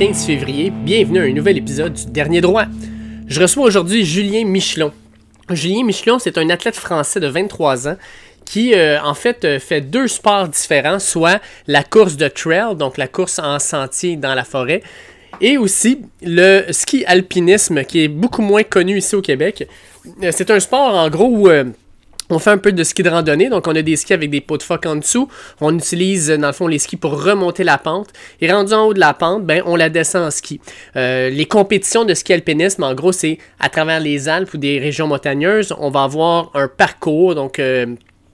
lundi 15 février. Bienvenue à un nouvel épisode du Dernier Droit. Je reçois aujourd'hui Julien Michelon. Julien Michelon, c'est un athlète français de 23 ans qui, euh, en fait, euh, fait deux sports différents, soit la course de trail, donc la course en sentier dans la forêt, et aussi le ski alpinisme, qui est beaucoup moins connu ici au Québec. Euh, c'est un sport, en gros, où on fait un peu de ski de randonnée, donc on a des skis avec des pots de phoque en dessous. On utilise dans le fond les skis pour remonter la pente. Et rendu en haut de la pente, ben on la descend en ski. Euh, les compétitions de ski alpinisme, en gros, c'est à travers les Alpes ou des régions montagneuses. On va avoir un parcours, donc euh,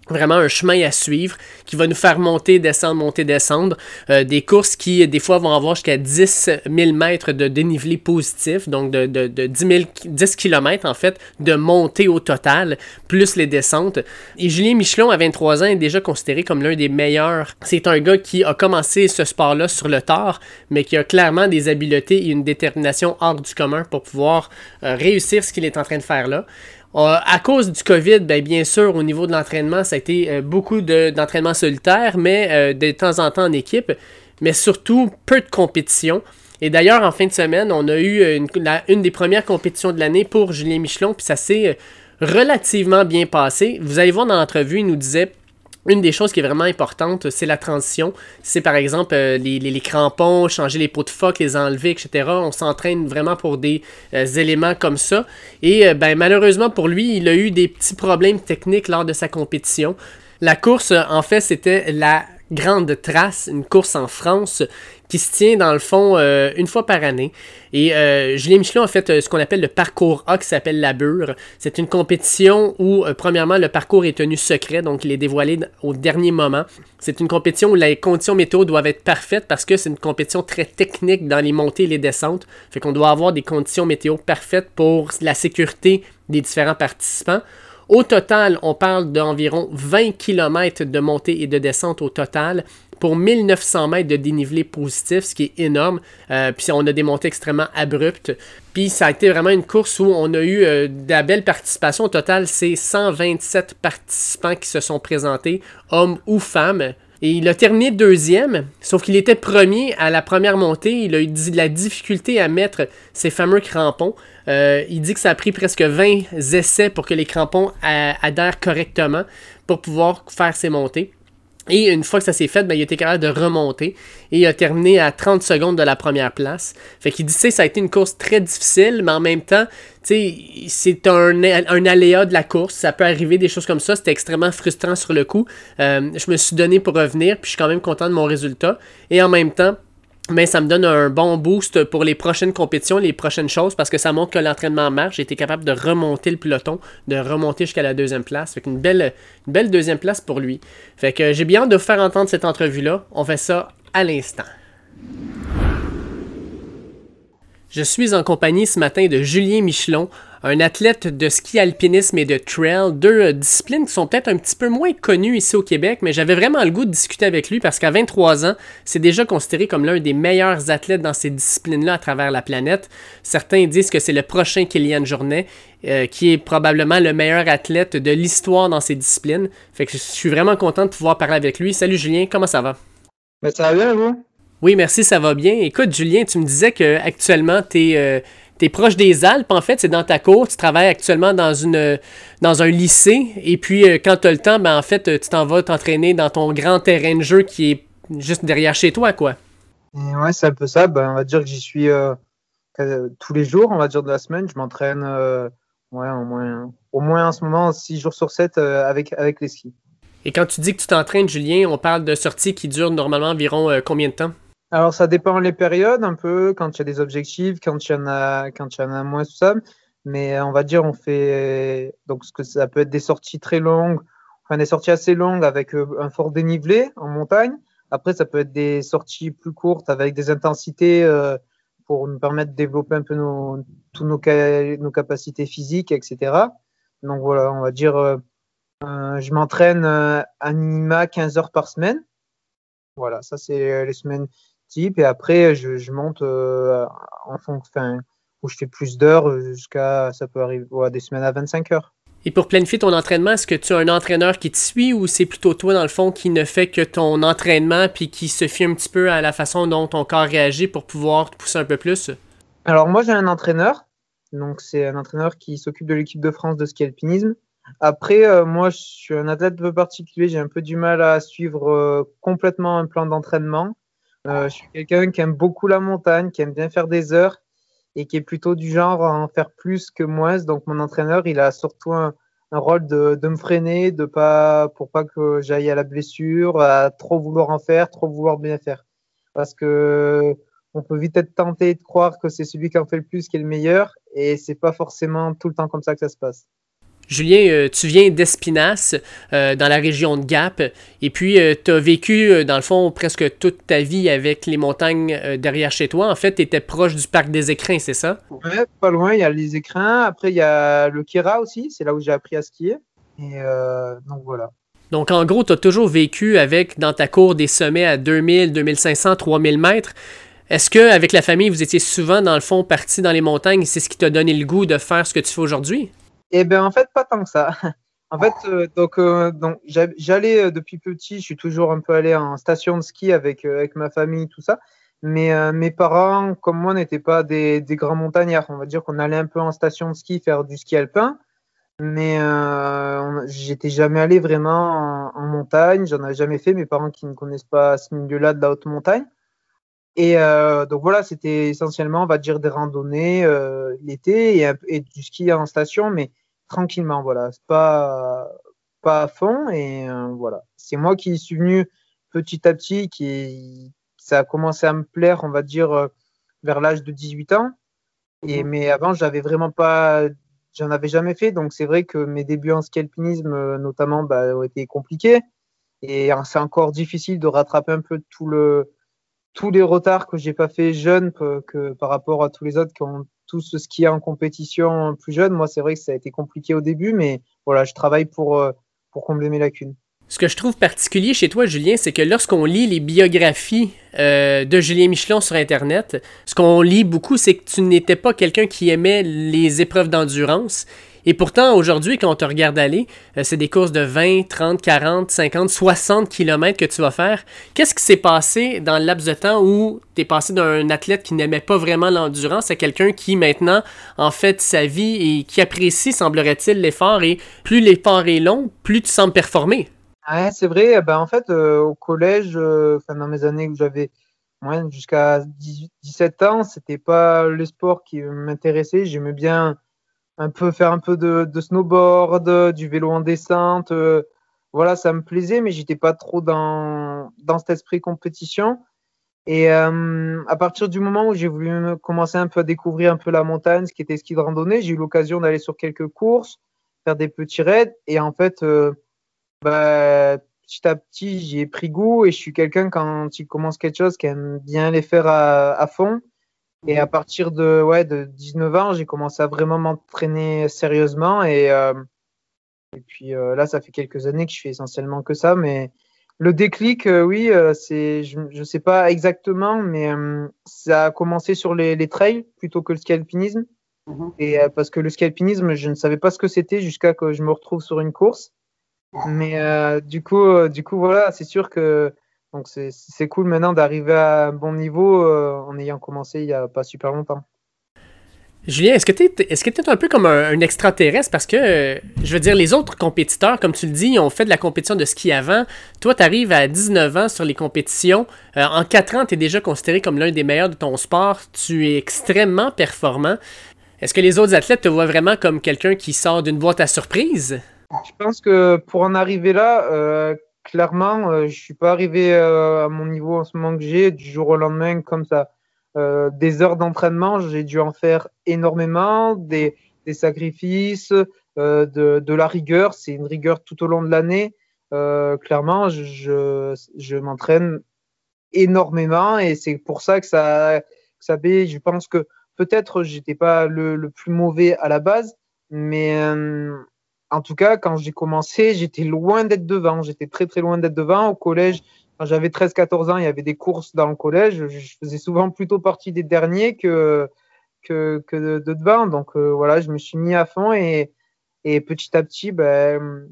vraiment un chemin à suivre qui va nous faire monter, descendre, monter, descendre. Euh, des courses qui, des fois, vont avoir jusqu'à 10 000 mètres de dénivelé positif, donc de, de, de 10, 000, 10 km en fait de montée au total, plus les descentes. Et Julien Michelon, à 23 ans, est déjà considéré comme l'un des meilleurs. C'est un gars qui a commencé ce sport-là sur le tard, mais qui a clairement des habiletés et une détermination hors du commun pour pouvoir euh, réussir ce qu'il est en train de faire là. Euh, à cause du COVID, ben, bien sûr, au niveau de l'entraînement, ça a été euh, beaucoup d'entraînement solitaire, mais euh, de temps en temps en équipe, mais surtout peu de compétition. Et d'ailleurs, en fin de semaine, on a eu une, une des premières compétitions de l'année pour Julien Michelon, puis ça s'est relativement bien passé. Vous allez voir dans l'entrevue, il nous disait une des choses qui est vraiment importante, c'est la transition. C'est par exemple euh, les, crampons, changer les pots de phoque, les enlever, etc. On s'entraîne vraiment pour des euh, éléments comme ça. Et euh, ben, malheureusement pour lui, il a eu des petits problèmes techniques lors de sa compétition. La course, en fait, c'était la Grande Trace, une course en France qui se tient dans le fond euh, une fois par année. Et euh, Julien Michelin a fait euh, ce qu'on appelle le parcours A qui s'appelle la Bure. C'est une compétition où, premièrement, le parcours est tenu secret, donc il est dévoilé au dernier moment. C'est une compétition où les conditions météo doivent être parfaites parce que c'est une compétition très technique dans les montées et les descentes. Fait qu'on doit avoir des conditions météo parfaites pour la sécurité des différents participants. Au total, on parle d'environ 20 km de montée et de descente au total pour 1900 mètres de dénivelé positif, ce qui est énorme. Euh, puis on a des montées extrêmement abruptes. Puis ça a été vraiment une course où on a eu euh, de la belle participation. Au total, c'est 127 participants qui se sont présentés, hommes ou femmes. Et il a terminé deuxième, sauf qu'il était premier à la première montée. Il a eu de la difficulté à mettre ses fameux crampons. Euh, il dit que ça a pris presque 20 essais pour que les crampons adhèrent correctement pour pouvoir faire ses montées. Et une fois que ça s'est fait, ben, il était capable de remonter et il a terminé à 30 secondes de la première place. Fait qu'il dit, tu ça a été une course très difficile, mais en même temps, c'est un, un, aléa de la course. Ça peut arriver des choses comme ça. C'était extrêmement frustrant sur le coup. Euh, je me suis donné pour revenir, puis je suis quand même content de mon résultat. Et en même temps, mais ça me donne un bon boost pour les prochaines compétitions, les prochaines choses, parce que ça montre que l'entraînement marche. J'ai été capable de remonter le peloton, de remonter jusqu'à la deuxième place. Fait une belle, une belle deuxième place pour lui. Fait que j'ai bien hâte de faire entendre cette entrevue-là. On fait ça à l'instant. Je suis en compagnie ce matin de Julien Michelon, un athlète de ski alpinisme et de trail, deux euh, disciplines qui sont peut-être un petit peu moins connues ici au Québec, mais j'avais vraiment le goût de discuter avec lui parce qu'à 23 ans, c'est déjà considéré comme l'un des meilleurs athlètes dans ces disciplines-là à travers la planète. Certains disent que c'est le prochain Kylian Jornet, euh, qui est probablement le meilleur athlète de l'histoire dans ces disciplines. Fait que je suis vraiment content de pouvoir parler avec lui. Salut Julien, comment ça va? Ben, ça va bien, vous? Oui, merci, ça va bien. Écoute, Julien, tu me disais que actuellement, tu es euh, tu es proche des Alpes, en fait, c'est dans ta cour. Tu travailles actuellement dans, une, dans un lycée. Et puis, euh, quand tu as le temps, ben, en fait, tu t'en vas t'entraîner dans ton grand terrain de jeu qui est juste derrière chez toi, quoi. ouais, c'est un peu ça. Ben, on va dire que j'y suis euh, tous les jours, on va dire, de la semaine. Je m'entraîne euh, ouais, au, moins, au moins en ce moment 6 jours sur 7 avec, avec les skis. Et quand tu dis que tu t'entraînes, Julien, on parle de sorties qui durent normalement environ combien de temps? Alors, ça dépend les périodes un peu, quand il y a des objectifs, quand il y en a, quand il y en a moins, tout ça. Mais on va dire, on fait, donc, ce que ça peut être des sorties très longues, enfin, des sorties assez longues avec euh, un fort dénivelé en montagne. Après, ça peut être des sorties plus courtes avec des intensités euh, pour nous permettre de développer un peu nos, tous nos, nos capacités physiques, etc. Donc voilà, on va dire, euh, je m'entraîne à minima 15 heures par semaine. Voilà, ça c'est les semaines type. Et après, je, monte euh, en fonction, où je fais plus d'heures jusqu'à, ça peut arriver des semaines à 25 heures. Et pour planifier ton entraînement, est-ce que tu as un entraîneur qui te suit ou c'est plutôt toi, dans le fond, qui ne fait que ton entraînement puis qui se fie un petit peu à la façon dont ton corps réagit pour pouvoir te pousser un peu plus? Alors, moi, j'ai un entraîneur. Donc, c'est un entraîneur qui s'occupe de l'équipe de France de ski alpinisme. Après, euh, moi, je suis un athlète un peu particulier. J'ai un peu du mal à suivre euh, complètement un plan d'entraînement. Euh, je suis quelqu'un qui aime beaucoup la montagne, qui aime bien faire des heures et qui est plutôt du genre à en faire plus que moins. Donc mon entraîneur, il a surtout un, rôle de, de, me freiner, de pas pour pas que j'aille à la blessure, à trop vouloir en faire, trop vouloir bien faire. Parce que on peut vite être tenté de croire que c'est celui qui en fait le plus qui est le meilleur, et c'est pas forcément tout le temps comme ça que ça se passe. Julien, euh, tu viens d'Espinas, euh, dans la région de Gap, et puis euh, tu as vécu, dans le fond, presque toute ta vie avec les montagnes derrière chez toi. En fait, tu étais proche du parc des écrins, c'est ça? Oui, pas loin, il y a les écrins. Après, il y a le Kira aussi, c'est là où j'ai appris à skier. Et donc voilà. Donc en gros, tu as toujours vécu avec, dans ta cour, des sommets à 2000, 2500, 3000 mètres. Est-ce qu'avec la famille, vous étiez souvent, dans le fond, parti dans les montagnes? C'est ce qui t'a donné le goût de faire ce que tu fais aujourd'hui? Eh bien, en fait, pas tant que ça. En fait, euh, donc, euh, donc j'allais euh, depuis petit, je suis toujours un peu allé en station de ski avec, avec ma famille, tout ça. Mais mes parents, comme moi, n'étaient pas des, des, grands montagnards. On va dire qu'on allait un peu en station de ski faire du ski alpin. Mais j'étais jamais allé vraiment en, montagne. J'en avais jamais fait. Mes parents qui ne connaissent pas ce milieu-là de la haute montagne. Et donc voilà, c'était essentiellement, on va dire, des randonnées l'été et, et, du ski en station. Mais tranquillement, voilà. Pas, pas à fond. Et euh, voilà. C'est moi qui suis venu petit à petit, qui ça a commencé à me plaire, on va dire, euh, vers l'âge de 18 ans. Et, mhm. mais avant, j'avais vraiment pas, j'en avais jamais fait. Donc c'est vrai que mes débuts en ski alpinisme, euh, notamment, bah, ont été compliqués. Et c'est encore difficile de rattraper un peu tout le, tous les retards que j'ai pas fait jeune que, par rapport à tous les autres qui ont tout ce ski en compétition plus jeune. Moi, c'est vrai que ça a été compliqué au début, mais voilà, je travaille pour, euh, pour combler mes lacunes. Ce que je trouve particulier chez toi, Julien, c'est que lorsqu'on lit les biographies euh, de Julien Michelon sur Internet, ce qu'on lit beaucoup, c'est que tu n'étais pas quelqu'un qui aimait les épreuves d'endurance et pourtant, aujourd'hui, quand on te regarde aller, euh, c'est des courses de 20, 30, 40, 50, 60 km que tu vas faire. Qu'est-ce qui s'est passé dans le laps de temps où tu es passé d'un athlète qui n'aimait pas vraiment l'endurance à quelqu'un qui maintenant en fait sa vie et qui apprécie, semblerait-il, l'effort et plus l'effort est long, plus tu sembles performer? Ouais, c'est vrai. Ben, en fait, euh, au collège, euh, dans mes années où j'avais jusqu'à 17 ans, c'était pas le sport qui m'intéressait. J'aimais bien un peu faire un peu de, snowboard, du vélo en descente. Euh, voilà, ça me plaisait, mais j'étais pas trop dans, dans cet esprit compétition. Et euh, à partir du moment où j'ai voulu commencer un peu à découvrir un peu la montagne, ce qui était ski de randonnée, j'ai eu l'occasion d'aller sur quelques courses, faire des petits raids. Et en fait, euh, bah, petit à petit, j'y ai pris goût et je suis quelqu'un quand il commence quelque chose qui aime bien les faire à, à fond. Et à partir de, ouais, de 19 ans, j'ai commencé à vraiment m'entraîner sérieusement. Et, euh, et puis euh, là, ça fait quelques années que je fais essentiellement que ça. Mais le déclic, euh, oui, c'est, je ne sais pas exactement, mais ça a commencé sur les, les, trails plutôt que le ski alpinisme. Mhm. Et parce que le ski alpinisme, je ne savais pas ce que c'était jusqu'à que je me retrouve sur une course. Mais du coup, du coup, voilà, c'est sûr que donc c'est cool maintenant d'arriver à un bon niveau euh, en ayant commencé il n'y a pas super longtemps. Julien, est-ce que tu es, est -ce un peu comme un, extraterrestre? Parce que, je veux dire, les autres compétiteurs, comme tu le dis, ont fait de la compétition de ski avant. Toi, tu arrives à 19 ans sur les compétitions. Euh, en 4 ans, tu es déjà considéré comme l'un des meilleurs de ton sport. Tu es extrêmement performant. Est-ce que les autres athlètes te voient vraiment comme quelqu'un qui sort d'une boîte à surprise? Je pense que pour en arriver là, euh, clairement, euh, je suis pas arrivé euh, à mon niveau en ce moment que j'ai du jour au lendemain comme ça. Euh, des heures d'entraînement, j'ai dû en faire énormément, des, sacrifices, de, de, la rigueur. C'est une rigueur tout au long de l'année. clairement, je, m'entraîne énormément et c'est pour ça que ça, ça fait. Je pense que peut-être j'étais pas le, plus mauvais à la base, mais en tout cas, quand j'ai commencé, j'étais loin d'être devant. J'étais très très loin d'être devant. Au collège, quand j'avais 13-14 ans, il y avait des courses dans le collège. Je faisais souvent plutôt partie des derniers que, que, que de, devant. Donc euh, voilà, je me suis mis à fond et, Et petit à petit, ben,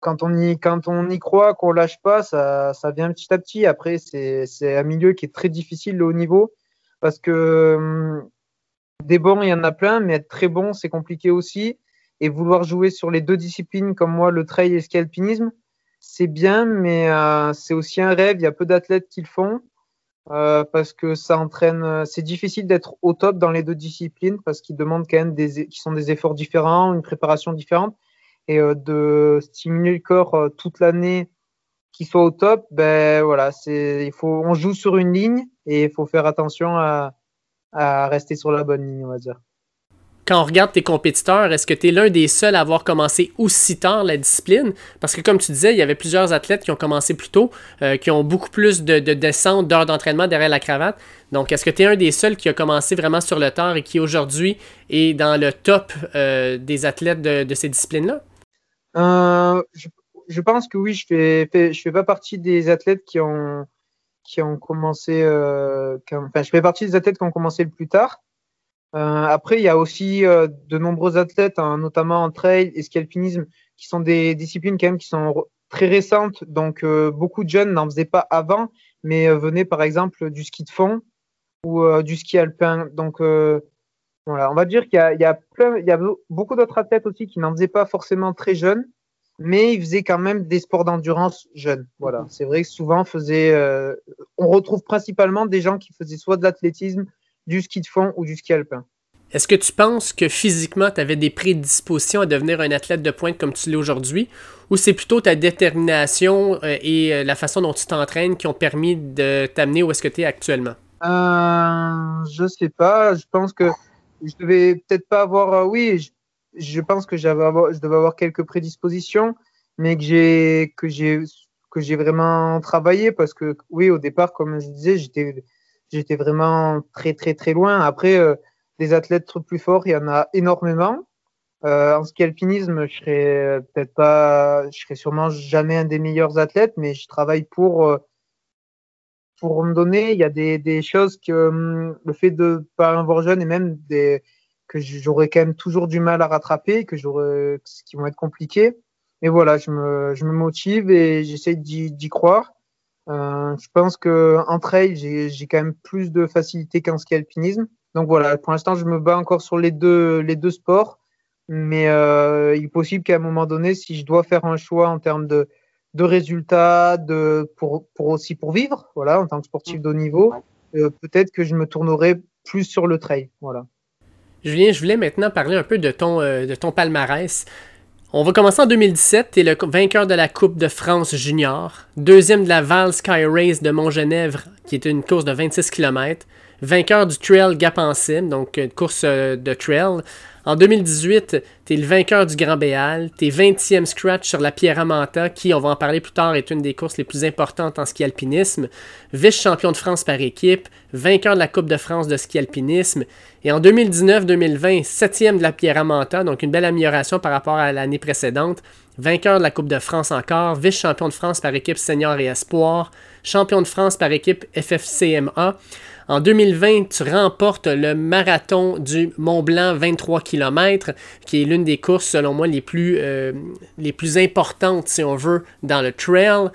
quand on y, quand on y croit, qu'on lâche pas, ça, ça vient petit à petit. Après, c'est un milieu qui est très difficile, le haut niveau, parce que hum, des bons, il y en a plein, mais être très bon, c'est compliqué aussi. Et vouloir jouer sur les deux disciplines comme moi, le trail et ski alpinisme, c'est bien, mais euh, c'est aussi un rêve. Il y a peu d'athlètes qui le font euh, parce que ça entraîne. C'est difficile d'être au top dans les deux disciplines parce qu'ils demandent quand même des, qui sont des efforts différents, une préparation différente et euh, de stimuler le corps euh, toute l'année qu'il soit au top, ben voilà, c'est il faut on joue sur une ligne et il faut faire attention à, à rester sur la bonne ligne, on va dire quand on regarde tes compétiteurs, est-ce que tu es l'un des seuls à avoir commencé aussi tard la discipline? Parce que comme tu disais, il y avait plusieurs athlètes qui ont commencé plus tôt, euh, qui ont beaucoup plus de, de descente, d'heures d'entraînement derrière la cravate. Donc, est-ce que tu es un des seuls qui a commencé vraiment sur le tard et qui aujourd'hui est dans le top des athlètes de ces disciplines-là? Euh, je, pense que oui, je fais, je fais pas partie des athlètes qui ont, qui ont commencé. Euh, enfin, je fais partie des athlètes qui ont commencé le plus tard. Euh, après, il y a aussi de nombreux athlètes, hein, notamment en trail et ski alpinisme, qui sont des disciplines quand même qui sont très récentes. Donc, beaucoup de jeunes n'en faisaient pas avant, mais venaient par exemple du ski de fond ou du ski alpin. Donc, voilà, on va dire qu'il y a, il y a, plein, il y a beaucoup d'autres athlètes aussi qui n'en faisaient pas forcément très jeunes, mais ils faisaient quand même des sports d'endurance jeunes. Voilà, c'est vrai que souvent faisait, euh, on retrouve principalement des gens qui faisaient soit de l'athlétisme, du ski de fond ou du ski alpin. Est-ce que tu penses que physiquement, tu avais des prédispositions à devenir un athlète de pointe comme tu l'es aujourd'hui, ou c'est plutôt ta détermination euh, et euh, la façon dont tu t'entraînes qui ont permis de t'amener où est-ce que tu es actuellement? Euh, je sais pas. Je pense que je devais peut-être pas avoir. Euh, oui, je, pense que j'avais je devais avoir quelques prédispositions, mais que j'ai que j'ai que j'ai vraiment travaillé parce que oui, au départ, comme je disais, j'étais j'étais vraiment très très très loin. Après, euh, des athlètes plus forts, il y en a énormément. Euh, en ski alpinisme, je serais peut-être pas, je serais sûrement jamais un des meilleurs athlètes, mais je travaille pour pour me donner, il y a des, des choses que hum, le fait de pas avoir jeune et même des, que j'aurais quand même toujours du mal à rattraper, que j'aurais, qui vont être compliqués. Mais voilà, je me, je me motive et j'essaie d'y croire. Euh, je pense que en trail, j'ai quand même plus de facilité qu'en ski alpinisme. Donc voilà, pour l'instant, je me bats encore sur les deux, les deux sports. Mais euh, il est possible qu'à un moment donné, si je dois faire un choix en termes de, de résultats, de, pour, pour aussi pour vivre, voilà, en tant que sportif de haut niveau, euh, peut-être que je me tournerai plus sur le trail, voilà. Julien, je voulais maintenant parler un peu de ton, euh, de ton palmarès. On va commencer en 2017. Tu es le vainqueur de la Coupe de France junior, deuxième de la Val Sky Race de Montgenèvre, qui est une course de 26 km, vainqueur du Trail Gap donc une course euh, de trail, en 2018, tu es le vainqueur du Grand Béal, tu es 20e scratch sur la Pierre Manta, qui, on va en parler plus tard, est une des courses les plus importantes en ski alpinisme, vice-champion de France par équipe, vainqueur de la Coupe de France de ski alpinisme, et en 2019-2020, 7e de la Pierre Manta, donc une belle amélioration par rapport à l'année précédente, vainqueur de la Coupe de France encore, vice-champion de France par équipe senior et espoir, champion de France par équipe FFCMA. En 2020, tu remportes le marathon du Mont Blanc 23 km, qui est l'une des courses, selon moi, les plus, euh, les plus importantes, si on veut, dans le trail.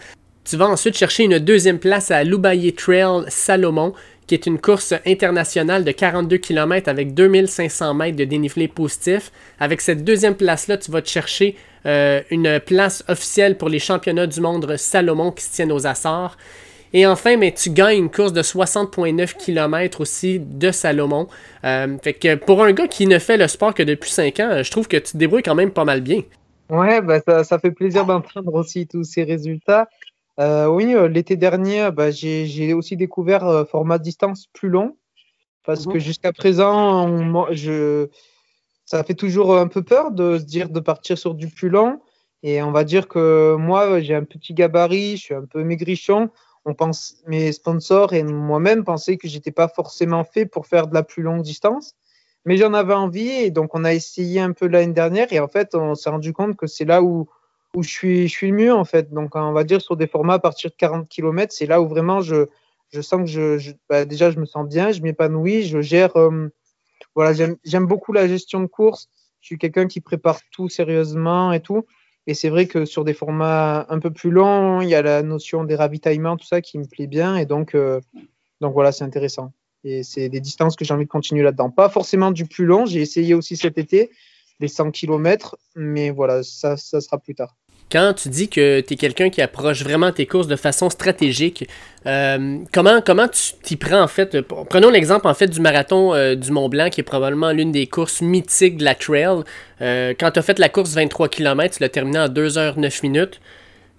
Tu vas ensuite chercher une deuxième place à l'Ubaye Trail Salomon, qui est une course internationale de 42 km avec 2500 mètres de dénivelé positif. Avec cette deuxième place-là, tu vas te chercher euh, une place officielle pour les championnats du monde Salomon qui se tiennent aux Açores. Et enfin, mais tu gagnes une course de 60,9 km aussi de Salomon. Euh, fait que pour un gars qui ne fait le sport que depuis 5 ans, je trouve que tu te débrouilles quand même pas mal bien. Ouais, bah, ça, fait plaisir d'entendre aussi tous ces résultats. Euh, oui, euh, l'été dernier, bah, j'ai aussi découvert format distance plus long. Parce que mhm. jusqu'à présent, je, ça fait toujours un peu peur de se dire de partir sur du plus long. Et on va dire que moi, j'ai un petit gabarit, je suis un peu maigrichon on pense, mes sponsors et moi-même pensaient que j'étais pas forcément fait pour faire de la plus longue distance, mais j'en avais envie et donc on a essayé un peu l'année dernière et en fait on s'est rendu compte que c'est là où où je suis je suis le mieux en fait. Donc on va dire sur des formats à partir de 40 km, c'est là où vraiment je je sens que je, bah, déjà je me sens bien, je m'épanouis, je gère euh, voilà j'aime beaucoup la gestion de course. Je suis quelqu'un qui prépare tout sérieusement et tout. Et c'est vrai que sur des formats un peu plus longs, il y a la notion des ravitaillements, tout ça qui me plaît bien. Et donc, euh, donc voilà, c'est intéressant. Et c'est des distances que j'ai envie de continuer là-dedans. Pas forcément du plus long. J'ai essayé aussi cet été les 100 km, mais voilà, ça, ça sera plus tard. Quand tu dis que tu es quelqu'un qui approche vraiment tes courses de façon stratégique, euh, comment, comment tu t'y prends en fait? Prenons l'exemple en fait du marathon euh, du Mont Blanc qui est probablement l'une des courses mythiques de la trail. Euh, quand tu as fait la course 23 km, tu l'as terminée en 2 h 9 minutes.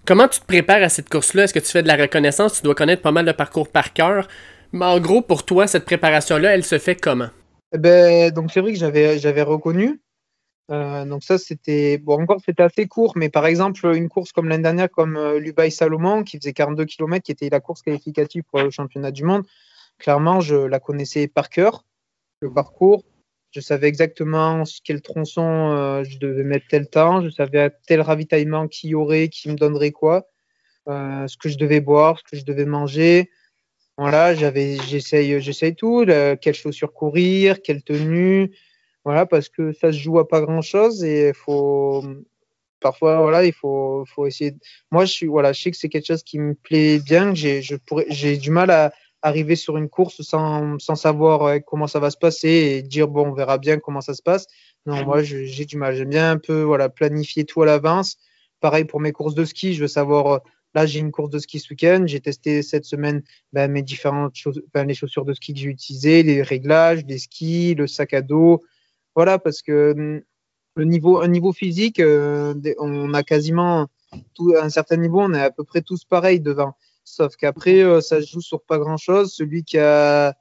Comment tu te prépares à cette course-là? Est-ce que tu fais de la reconnaissance? Tu dois connaître pas mal de parcours par cœur. Mais en gros, pour toi, cette préparation-là, elle se fait comment? Eh ben, donc c'est vrai que j'avais reconnu. Euh, donc ça, c'était bon encore, c'était assez court, mais par exemple une course comme l'année dernière, comme euh, l'Ubaï Salomon, qui faisait 42 km, qui était la course qualificative pour le championnat du monde. Clairement, je la connaissais par cœur, le parcours. Je savais exactement quel tronçon euh, je devais mettre tel temps. Je savais tel ravitaillement qui y aurait, qui me donnerait quoi, ce que je devais boire, ce que je devais manger. Voilà, j'avais, j'essaye, j'essaye tout. quelles chaussures courir, quelle tenue. Voilà, parce que ça se joue à pas grand chose et faut parfois voilà, il faut, faut essayer. Moi, je suis voilà, je sais que c'est quelque chose qui me plaît bien. Que j'ai, je pourrais, j'ai du mal à arriver sur une course sans, sans savoir comment ça va se passer et dire bon, on verra bien comment ça se passe. Non, moi, j'ai du mal. J'aime bien un peu voilà planifier tout à l'avance. Pareil pour mes courses de ski, je veux savoir. Là, j'ai une course de ski ce week-end. J'ai testé cette semaine ben, mes différentes choses, ben, les chaussures de ski que j'ai utilisées, les réglages, les skis, le sac à dos, voilà, parce que hum, le niveau, un niveau physique, euh, on a quasiment tout, à un certain niveau, on est à peu près tous pareils devant. Sauf qu'après, euh, ça se joue sur pas grand chose. Celui qui a,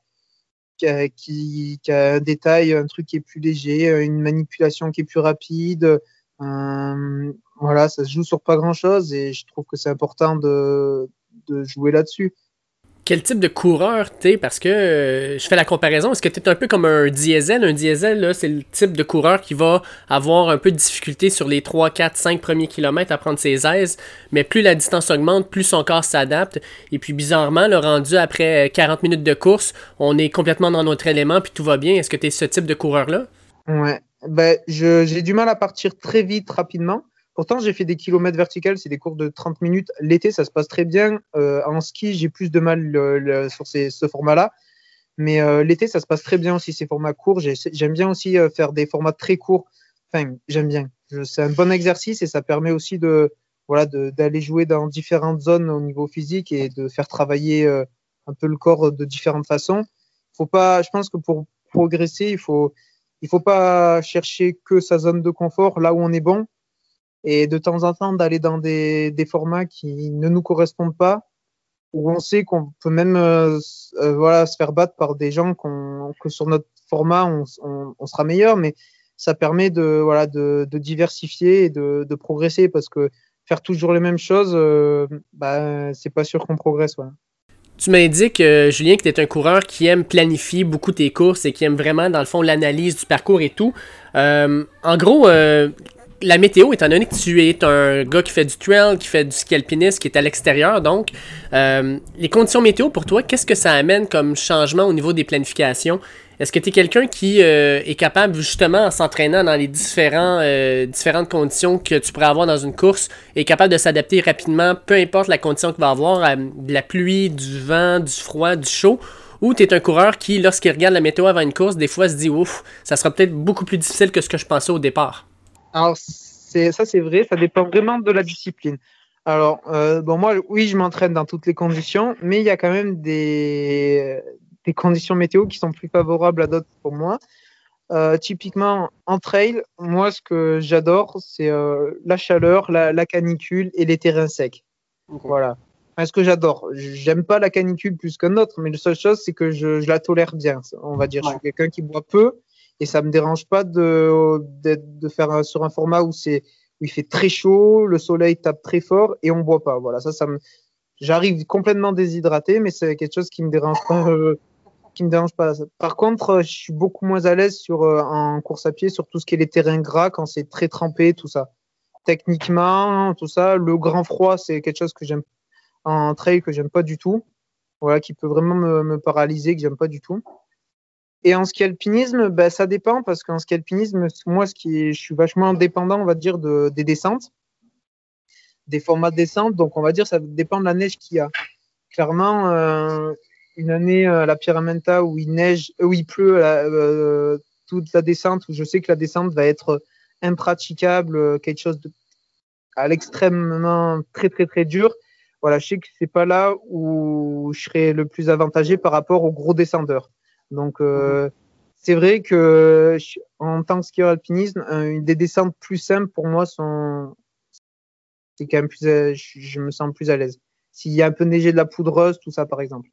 qui a, qui, a un détail, un truc qui est plus léger, une manipulation qui est plus rapide, voilà, ça se joue sur pas grand chose et je trouve que c'est important de, de jouer là-dessus quel type de coureur t'es? Parce que euh, je fais la comparaison. Est-ce que tu es un peu comme un diesel? Un diesel, c'est le type de coureur qui va avoir un peu de difficulté sur les 3, 4, 5 premiers kilomètres à prendre ses aises, mais plus la distance augmente, plus son corps s'adapte. Et puis bizarrement, le rendu après 40 minutes de course, on est complètement dans notre élément puis tout va bien. Est-ce que tu es ce type de coureur-là? Ouais. Ben, j'ai du mal à partir très vite, rapidement. Pourtant, j'ai fait des kilomètres verticales, c'est des cours de 30 minutes. L'été, ça se passe très bien. Euh, en ski, j'ai plus de mal sur ce format-là. Mais euh, l'été, ça se passe très bien aussi, ces formats courts. J'aime bien aussi euh, faire des formats très courts. Enfin, j'aime bien. C'est un bon exercice et ça permet aussi de voilà d'aller jouer dans différentes zones au niveau physique et de faire travailler un peu le corps de différentes façons. Faut pas, je pense que pour progresser, il faut il faut pas chercher que sa zone de confort là où on est bon et de temps en temps d'aller dans des, des, formats qui ne nous correspondent pas, où on sait qu'on peut même euh, euh, voilà, se faire battre par des gens que sur notre format on, sera meilleur, mais ça permet de, voilà, de, diversifier et de, progresser parce que faire toujours les mêmes choses, euh, bah, c'est pas sûr qu'on progresse. Voilà. Tu m'indiques, euh, Julien, que tu es un coureur qui aime planifier beaucoup tes courses et qui aime vraiment, dans le fond, l'analyse du parcours et tout. Euh, en gros, la météo, étant donné que tu es un gars qui fait du trail, qui fait du ski qui est à l'extérieur, donc, euh, les conditions météo pour toi, qu'est-ce que ça amène comme changement au niveau des planifications? Est-ce que tu es quelqu'un qui euh, est capable, justement, en s'entraînant dans les euh, différentes conditions que tu pourrais avoir dans une course, est capable de s'adapter rapidement, peu importe la condition qu'il va avoir, de la pluie, du vent, du froid, du chaud? Ou tu es un coureur qui, lorsqu'il regarde la météo avant une course, des fois se dit, ouf, ça sera peut-être beaucoup plus difficile que ce que je pensais au départ? Alors, ça, c'est vrai, ça dépend vraiment de la discipline. Alors, euh, bon, moi, oui, je m'entraîne dans toutes les conditions, mais il y a quand même des, des conditions météo qui sont plus favorables à d'autres pour moi. Euh, typiquement, en trail, moi, ce que j'adore, c'est euh, la chaleur, la, canicule et les terrains secs. Voilà. ce que j'adore. J'aime pas la canicule plus qu'un autre, mais la seule chose, c'est que je, je, la tolère bien. On va dire, je suis quelqu'un qui boit peu, et ça me dérange pas de, de, faire sur un format où c'est où il fait très chaud, le soleil tape très fort et on boit pas. Voilà, ça, ça me, j'arrive complètement déshydraté, mais c'est quelque chose qui me dérange pas, euh, qui me dérange pas. Par contre, je suis beaucoup moins à l'aise sur euh, en course à pied, sur tout ce qui est les terrains gras quand c'est très trempé, tout ça. Techniquement, tout ça, le grand froid, c'est quelque chose que j'aime en trail que j'aime pas du tout. Voilà, qui peut vraiment me, me paralyser, que j'aime pas du tout. Et en ski alpinisme, bah, ça dépend parce qu'en ski alpinisme, moi, ce qui est, je suis vachement indépendant, on va dire, de, des descentes, des formats de descente. Donc, on va dire, ça dépend de la neige qu'il y a. Clairement, euh, une année à la Pyramenta où il neige, où il pleut euh, toute la descente, où je sais que la descente va être impraticable, quelque chose à l'extrêmement très très très dur. Voilà, je sais que c'est pas là où je serais le plus avantagé par rapport aux gros descendeurs. Donc euh, c'est vrai que en tant que skieur alpinisme, une des descentes plus simples pour moi sont c'est quand même plus je me sens plus à l'aise. S'il y a un peu neigé de la poudreuse, tout ça par exemple.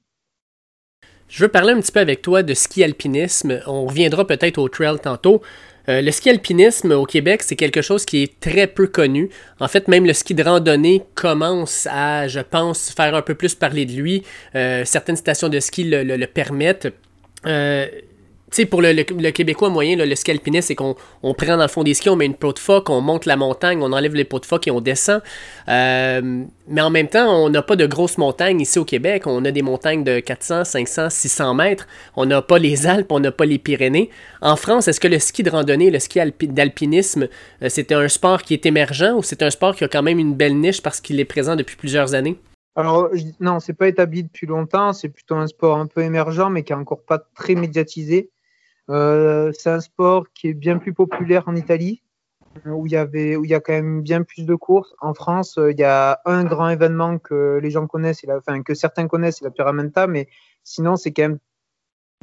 Je veux parler un petit peu avec toi de ski alpinisme. On reviendra peut-être au trail tantôt. Euh, le ski alpinisme au Québec, c'est quelque chose qui est très peu connu. En fait, même le ski de randonnée commence à, je pense, faire un peu plus parler de lui. Euh, certaines stations de ski le, permettent. Euh, tu sais, pour le, Québécois moyen, le ski alpiniste, c'est qu'on on prend dans le fond des skis, on met une peau de phoque, on monte la montagne, on enlève les pots de phoque et on descend. Euh, mais en même temps, on n'a pas de grosses montagnes ici au Québec. On a des montagnes de 400, 500, 600 mètres. On n'a pas les Alpes, on n'a pas les Pyrénées. En France, est-ce que le ski de randonnée, le ski d'alpinisme, euh, c'était un sport qui est émergent ou c'est un sport qui a quand même une belle niche parce qu'il est présent depuis plusieurs années? Alors, non, c'est pas établi depuis longtemps. C'est plutôt un sport un peu émergent, mais qui est encore pas très médiatisé. Euh, c'est un sport qui est bien plus populaire en Italie, où il y avait, où il y a quand même bien plus de courses. En France, euh, il y a un grand événement que les gens connaissent, enfin que certains connaissent, c'est la Pyramenta, mais sinon c'est quand même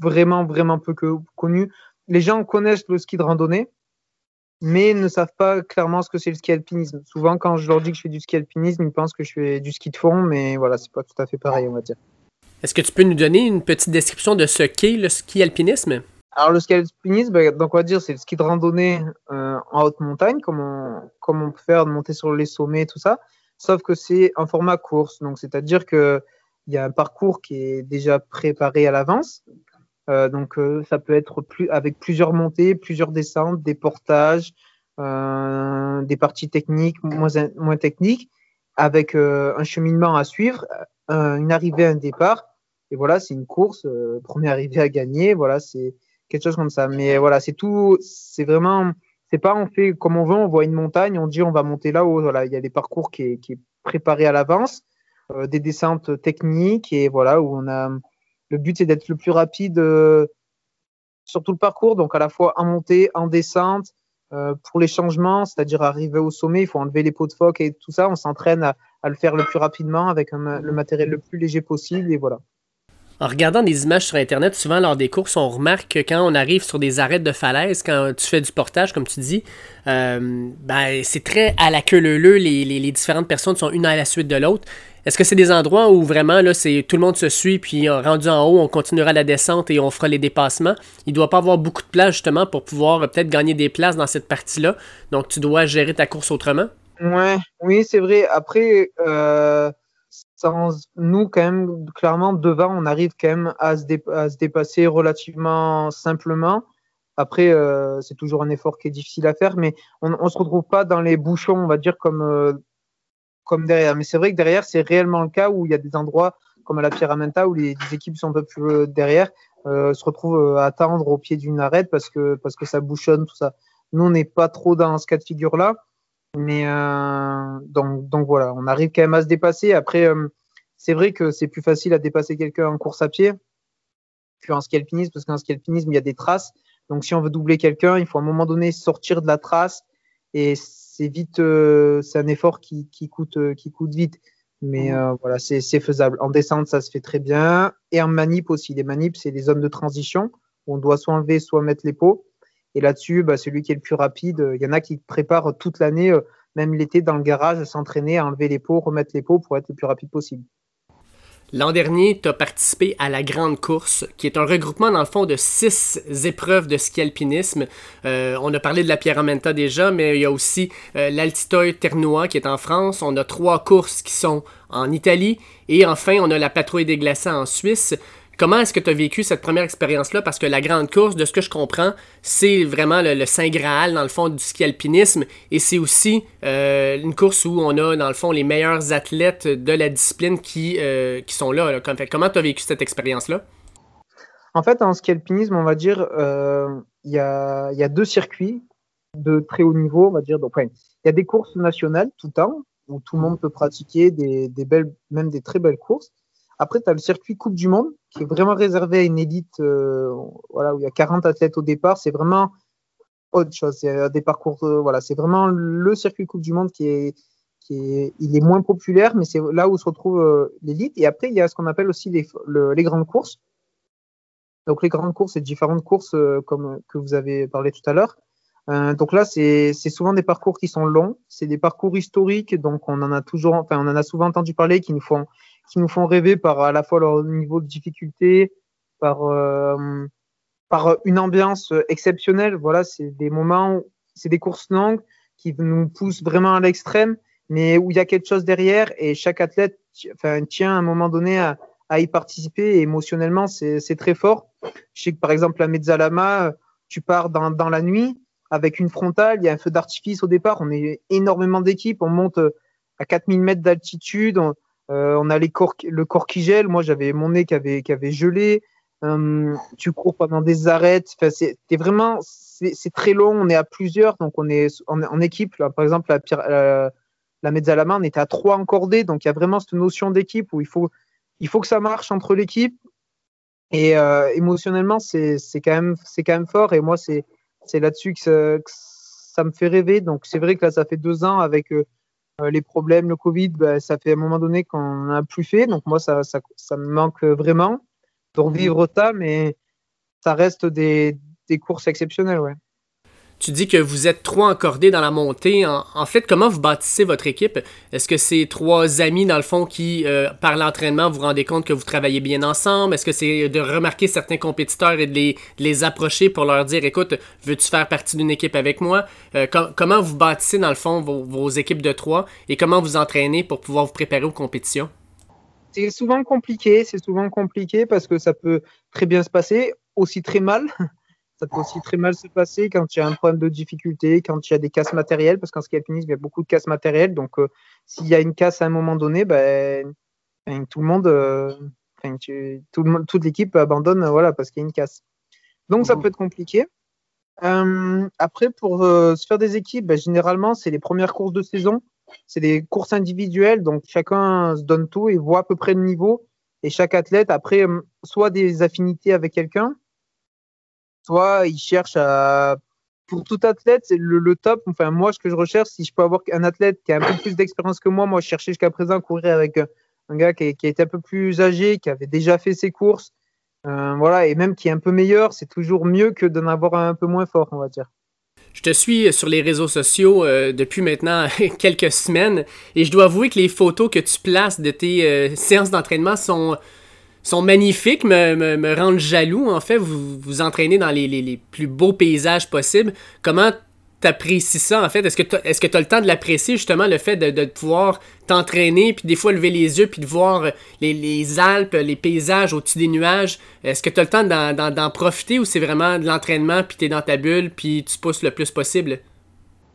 vraiment vraiment peu connu. Les gens connaissent le ski de randonnée, mais ne savent pas clairement ce que c'est le ski alpinisme. Souvent, quand je leur dis que je fais du ski alpinisme, ils pensent que je fais du ski de fond, mais voilà, c'est pas tout à fait pareil, on va dire. Est-ce que tu peux nous donner une petite description de ce qu'est le ski alpinisme? Alors le ski alpinisme, bah, donc on va dire c'est le ski de randonnée euh, en haute montagne, comme on, comme on peut faire de monter sur les sommets, tout ça. Sauf que c'est un format course, donc c'est-à-dire que il y a un parcours qui est déjà préparé à l'avance. Euh, donc euh, ça peut être plus avec plusieurs montées, plusieurs descentes, des portages, euh, des parties techniques moins moins techniques, avec un cheminement à suivre, une arrivée, un départ. Et voilà, c'est une course, première arrivée à gagner. Voilà, c'est quelque chose comme ça. Mais voilà, c'est tout, c'est vraiment, c'est pas on fait comme on veut, on voit une montagne, on dit on va monter là-haut. Voilà, il y a des parcours qui est, qui est préparé à l'avance, des descentes techniques et voilà où on a. Le but c'est d'être le plus rapide euh, sur tout le parcours, donc à la fois en montée, en descente. Euh, pour les changements, c'est-à-dire arriver au sommet, il faut enlever les pots de phoque et tout ça. On s'entraîne à, le faire le plus rapidement avec le matériel le plus léger possible et voilà. En regardant des images sur Internet, souvent lors des courses, on remarque que quand on arrive sur des arêtes de falaise, quand tu fais du portage, comme tu dis, euh, ben, c'est très à la queue leu, les, les, différentes personnes sont une à la suite de l'autre. Est-ce que c'est des endroits où vraiment là, c'est tout le monde se suit, puis euh, rendu en haut, on continuera la descente et on fera les dépassements? Il ne doit pas avoir beaucoup de place justement pour pouvoir euh, peut-être gagner des places dans cette partie-là. Donc tu dois gérer ta course autrement? Ouais, oui, c'est vrai. Après, nous, quand même, clairement, devant, on arrive quand même à se, dépasser relativement simplement. Après, euh, c'est toujours un effort qui est difficile à faire, mais on ne se retrouve pas dans les bouchons, on va dire, comme, euh, comme derrière. Mais c'est vrai que derrière, c'est réellement le cas où il y a des endroits comme à la Pyramenta où les, équipes sont un peu plus euh, derrière, se retrouvent à attendre au pied d'une arête parce que, parce que ça bouchonne, tout ça. Nous, on n'est pas trop dans ce cas de figure-là. Mais euh, donc, donc voilà, on arrive quand même à se dépasser. Après, euh, c'est vrai que c'est plus facile à dépasser quelqu'un en course à pied qu'en ski alpinisme, parce qu'en ski alpinisme, il y a des traces. Donc si on veut doubler quelqu'un, il faut à un moment donné sortir de la trace. Et c'est vite, euh, c'est un effort qui, qui, coûte, qui coûte vite. Mais euh, voilà, c'est faisable. En descente, ça se fait très bien. Et en manip aussi. Les manips, c'est des zones de transition où on doit soit enlever, soit mettre les pots. Et là-dessus, bah, celui qui est le plus rapide, il y en a qui préparent toute l'année, euh, même l'été, dans le garage, à s'entraîner, à enlever les pots, remettre les pots pour être le plus rapide possible. L'an dernier, tu as participé à la Grande Course, qui est un regroupement, dans le fond, de six épreuves de ski alpinisme. Euh, on a parlé de la Pierramenta déjà, mais il y a aussi euh, l'Altitoy Ternois qui est en France. On a trois courses qui sont en Italie. Et enfin, on a la Patrouille des glaçants en Suisse. Comment est-ce que tu as vécu cette première expérience-là? Parce que la grande course, de ce que je comprends, c'est vraiment le, Saint Graal, dans le fond, du ski alpinisme. Et c'est aussi euh, une course où on a, dans le fond, les meilleurs athlètes de la discipline qui, euh, sont là. Comment tu as vécu cette expérience-là? En fait, en ski alpinisme, on va dire, euh, il y, a, deux circuits de très haut niveau, on va dire. Il y a des courses nationales tout le temps, où tout le monde peut pratiquer des, des belles, même des très belles courses. Après, tu as le circuit Coupe du Monde, qui est vraiment réservé à une élite, euh, voilà, où il y a 40 athlètes au départ. C'est vraiment autre chose. C'est des parcours, euh, voilà, c'est vraiment le circuit Coupe du Monde qui est, qui est, il est moins populaire, mais c'est là où se retrouve euh, l'élite. Et après, il y a ce qu'on appelle aussi les, les grandes courses. Donc, les grandes courses, c'est différentes courses comme que vous avez parlé tout à l'heure. Donc là, c'est souvent des parcours qui sont longs, c'est des parcours historiques, donc on en a toujours, enfin on en a souvent entendu parler, qui nous font, qui nous font rêver par à la fois leur niveau de difficulté, par euh, par une ambiance exceptionnelle. Voilà, c'est des moments, c'est des courses longues qui nous poussent vraiment à l'extrême, mais où il y a quelque chose derrière et chaque athlète, enfin tient à un moment donné à, y participer. Et émotionnellement, c'est très fort. Je sais que par exemple la Mezzalama, tu pars dans, dans la nuit avec une frontale, il y a un feu d'artifice au départ, on est énormément d'équipes, on monte à 4000 mètres d'altitude, on, a les corps, le corps qui gèle, moi j'avais mon nez qui avait, qui avait gelé, euh, tu cours pendant des arêtes, enfin, c'est vraiment, c'est très long, on est à plusieurs, donc on est en, équipe, par exemple la, la, la Mezzalama, on était à trois encordés, donc il y a vraiment cette notion d'équipe où il faut, il faut que ça marche entre l'équipe, et euh, émotionnellement c'est quand, même, quand même fort, et moi c'est là-dessus que, ça, me fait rêver. Donc c'est vrai que là, ça fait deux ans avec euh, euh, les problèmes, le Covid, bah, ça fait à un moment donné qu'on n'a plus fait. Donc moi, ça, ça, ça, me manque vraiment de revivre ça, mais ça reste des, des courses exceptionnelles. Ouais. Tu dis que vous êtes trois encordés dans la montée. En, fait, comment vous bâtissez votre équipe? Est-ce que c'est trois amis, dans le fond, qui, euh, par l'entraînement, vous rendez compte que vous travaillez bien ensemble? Est-ce que c'est de remarquer certains compétiteurs et de les, approcher pour leur dire, écoute, veux-tu faire partie d'une équipe avec moi? Euh, comment vous bâtissez, dans le fond, vos, vos équipes de trois et comment vous entraînez pour pouvoir vous préparer aux compétitions? C'est souvent compliqué, c'est souvent compliqué parce que ça peut très bien se passer, aussi très mal. Ça peut aussi très mal se passer quand il y a un problème de difficulté, quand il y a des casses matérielles, parce qu'en ski alpinisme, il y a beaucoup de casses matérielles. Donc, euh, s'il y a une casse à un moment donné, ben, tout le monde, euh, tout le, toute l'équipe abandonne voilà, parce qu'il y a une casse. Donc, ça mhm. peut être compliqué. Euh, après, pour se faire des équipes, ben, généralement, c'est les premières courses de saison. C'est des courses individuelles, donc chacun se donne tout et voit à peu près le niveau. Et chaque athlète, après, soit des affinités avec quelqu'un, soit il cherche à. Pour tout athlète, c'est le, top. Enfin, moi, ce que je recherche, si je peux avoir un athlète qui a un peu plus d'expérience que moi, moi, je cherchais jusqu'à présent à courir avec un gars qui, qui a été un peu plus âgé, qui avait déjà fait ses courses. Euh, voilà, et même qui est un peu meilleur, c'est toujours mieux que d'en avoir un peu moins fort, on va dire. Je te suis sur les réseaux sociaux euh, depuis maintenant quelques semaines et je dois avouer que les photos que tu places de tes euh, séances d'entraînement sont, sont magnifiques, me, me, rendent jaloux. En fait, vous vous entraînez dans les, les, plus beaux paysages possibles. Comment t'apprécies ça, en fait? Est-ce que tu as le temps de l'apprécier, justement, le fait de, pouvoir t'entraîner, puis des fois lever les yeux, puis de voir les, Alpes, les paysages au-dessus des nuages? Est-ce que tu as le temps d'en profiter ou c'est vraiment de l'entraînement, puis tu es dans ta bulle, puis tu pousses le plus possible?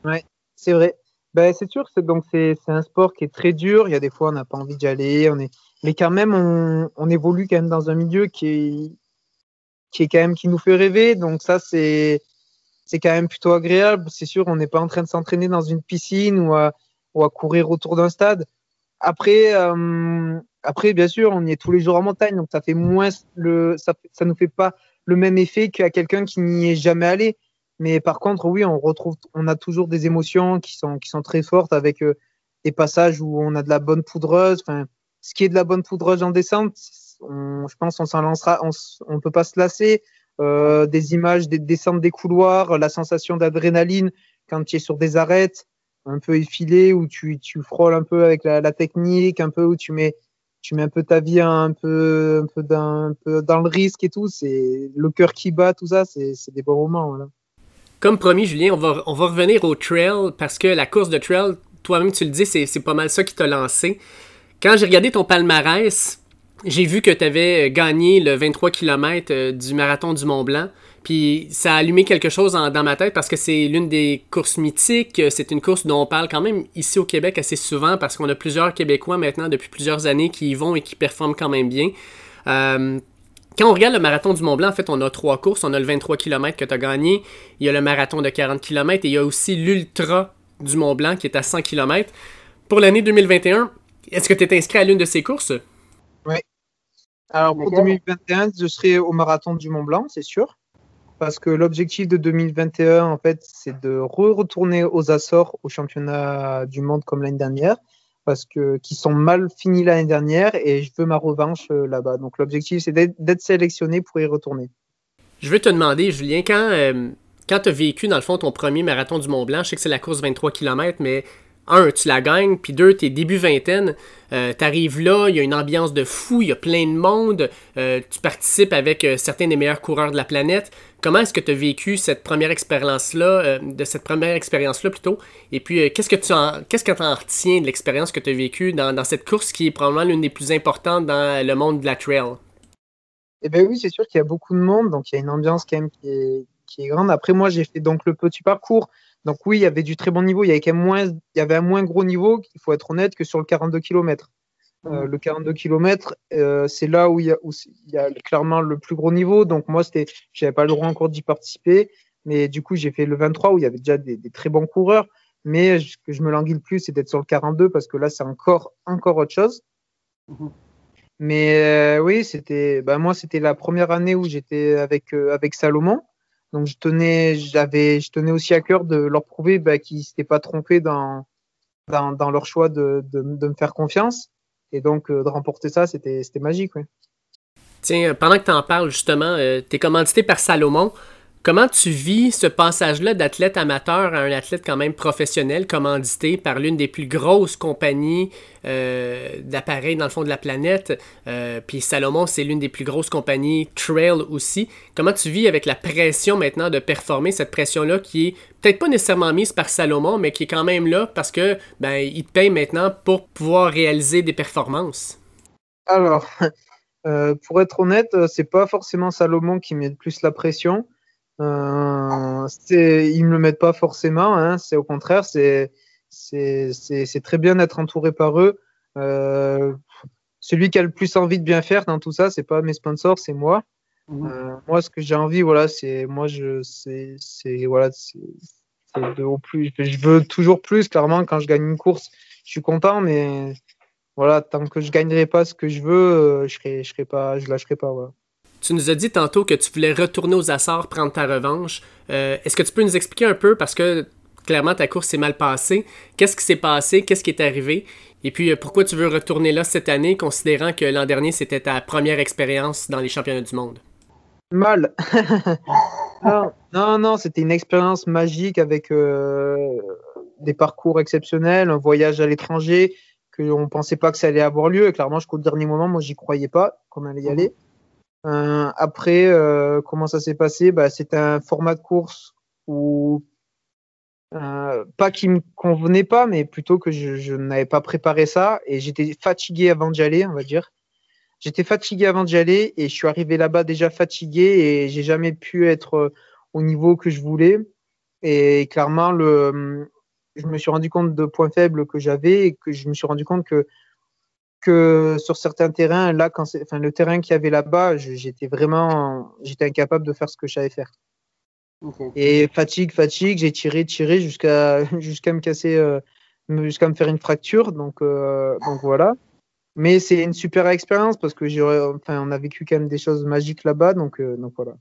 Oui, c'est vrai. Ben, c'est sûr, c'est, c'est un sport qui est très dur. Il y a des fois, on n'a pas envie d'y aller. On est, mais quand même, on, on, évolue quand même dans un milieu qui est, qui est quand même qui nous fait rêver. Donc ça, c'est, c'est quand même plutôt agréable. C'est sûr, on n'est pas en train de s'entraîner dans une piscine ou à, ou à courir autour d'un stade. Après, euh, après, bien sûr, on y est tous les jours en montagne, donc ça fait moins le, ça, ça nous fait pas le même effet qu'à quelqu'un qui n'y est jamais allé. Mais par contre, oui, on retrouve, on a toujours des émotions qui sont, qui sont très fortes avec euh, des passages où on a de la bonne poudreuse. Ce qui est de la bonne poudreuse en descente, je pense on s'en lancera, on, on peut pas se lasser. Euh, des images des descentes des couloirs, la sensation d'adrénaline quand tu es sur des arêtes un peu effilées où tu, frôles un peu avec la, technique, un peu où tu mets un peu ta vie un peu dans, le risque et tout, c'est le cœur qui bat, tout ça, c'est des beaux moments. Comme promis, Julien, on va revenir au trail parce que la course de trail, toi-même tu le dis, c'est pas mal ça qui t'a lancé. Quand j'ai regardé ton palmarès, j'ai vu que tu avais euh, gagné le 23 km euh, du marathon du Mont Blanc. Puis ça a allumé quelque chose dans ma tête parce que c'est l'une des courses mythiques. C'est une course dont on parle quand même ici au Québec assez souvent parce qu'on a plusieurs Québécois maintenant depuis plusieurs années qui y vont et qui performent quand même bien. Euh, quand on regarde le marathon du Mont Blanc, en fait, on a trois courses. On a le 23 km que tu as gagné, il y a le marathon de 40 km et il y a aussi l'Ultra du Mont Blanc qui est à 100 km. Pour l'année 2021, est-ce que tu es inscrit à l'une de ces courses? Oui. Alors pour 2021, je serai au marathon du Mont Blanc, c'est sûr. Parce que l'objectif de 2021, en fait, c'est de re-retourner aux Açores au championnat du monde comme l'année dernière parce que qui sont mal finis l'année dernière et je veux ma revanche euh, là-bas. Donc l'objectif c'est d'être sélectionné pour y retourner. Je veux te demander, Julien, quand, euh, quand tu as vécu dans le fond ton premier marathon du Mont Blanc, je sais que c'est la course 23 km, mais un, tu la gagnes, puis deux, tes débuts vingtaine, euh, tu arrives là, il y a une ambiance de fou, il y a plein de monde, euh, tu participes avec euh, certains des meilleurs coureurs de la planète. Comment est-ce que tu as vécu cette première expérience-là, de cette première expérience-là plutôt? Et puis, qu'est-ce que tu en, qu'est-ce que retiens de l'expérience que tu as vécue dans, dans, cette course qui est probablement l'une des plus importantes dans le monde de la trail? Eh bien oui, c'est sûr qu'il y a beaucoup de monde, donc il y a une ambiance quand même qui est, qui est grande. Après, moi, j'ai fait donc le petit parcours donc oui, il y avait du très bon niveau. Il y avait quand même moins, il y avait un moins gros niveau, il faut être honnête, que sur le 42 km. Euh, le 42 km, euh, c'est là où il, y a, où il y a clairement le plus gros niveau. Donc moi, c'était, j'avais pas le droit encore d'y participer, mais du coup, j'ai fait le 23 où il y avait déjà des, des très bons coureurs. Mais ce que je me languis le plus, c'est d'être sur le 42 parce que là, c'est encore, encore autre chose. Mm-hmm. Mais euh, oui, c'était, bah, moi, c'était la première année où j'étais avec, euh, avec Salomon. Donc je tenais, j'avais, je tenais aussi à cœur de leur prouver bah, qu'ils s'étaient pas trompés dans, dans, dans, leur choix de, de, de, me faire confiance. Et donc euh, de remporter ça, c'était magique. Ouais. Tiens, pendant que tu en parles justement, euh, tu es commandité par Salomon. Comment tu vis ce passage-là d'athlète amateur à un athlète quand même professionnel, commandité par l'une des plus grosses compagnies euh, d'appareils dans le fond de la planète? Euh, puis Salomon, c'est l'une des plus grosses compagnies trail aussi. Comment tu vis avec la pression maintenant de performer, cette pression-là qui est peut-être pas nécessairement mise par Salomon, mais qui est quand même là parce que ben, il te paye maintenant pour pouvoir réaliser des performances? Alors, euh, pour être honnête, c'est pas forcément Salomon qui met le plus la pression. Euh, ils ne me le mettent pas forcément, hein, c'est au contraire, c'est très bien d'être entouré par eux. Euh, celui qui a le plus envie de bien faire dans tout ça, c'est pas mes sponsors, c'est moi. Mmh. Euh, moi, ce que j'ai envie, voilà, c'est moi, je, c'est, voilà, au plus. Je veux toujours plus. Clairement, quand je gagne une course, je suis content, mais voilà, tant que je gagnerai pas ce que je veux, je serai, je serai pas, je lâcherai pas. Voilà. Tu nous as dit tantôt que tu voulais retourner aux Açores, prendre ta revanche. Euh, est-ce que tu peux nous expliquer un peu, parce que clairement ta course s'est mal passée, qu'est-ce qui s'est passé, qu'est-ce qui est arrivé, et puis euh, pourquoi tu veux retourner là cette année, considérant que l'an dernier c'était ta première expérience dans les championnats du monde? Mal. non, non, c'était une expérience magique avec euh, des parcours exceptionnels, un voyage à l'étranger que on pensait pas que ça allait avoir lieu. Et clairement, jusqu'au dernier moment, moi, j'y croyais pas qu'on allait y mhm. aller. Euh, après, euh, comment ça s'est passé? Bah, C'était un format de course où, euh, pas qui me convenait pas, mais plutôt que je, n'avais pas préparé ça et j'étais fatigué avant d'y aller, on va dire. J'étais fatigué avant d'y aller et je suis arrivé là-bas déjà fatigué et j'ai jamais pu être au niveau que je voulais. Et clairement, je me suis rendu compte de points faibles que j'avais et que je me suis rendu compte que que sur certains terrains, là, quand enfin, le terrain qu'il y avait là-bas, j'étais vraiment, j'étais incapable de faire ce que je savais faire. Et fatigue, fatigue, j'ai tiré, tiré jusqu'à jusqu'à me casser, euh, jusqu'à me faire une fracture. Donc, euh, donc voilà. Mais c'est une super expérience parce que j'aurais, enfin, on a vécu quand même des choses magiques là-bas. Donc, euh, donc voilà.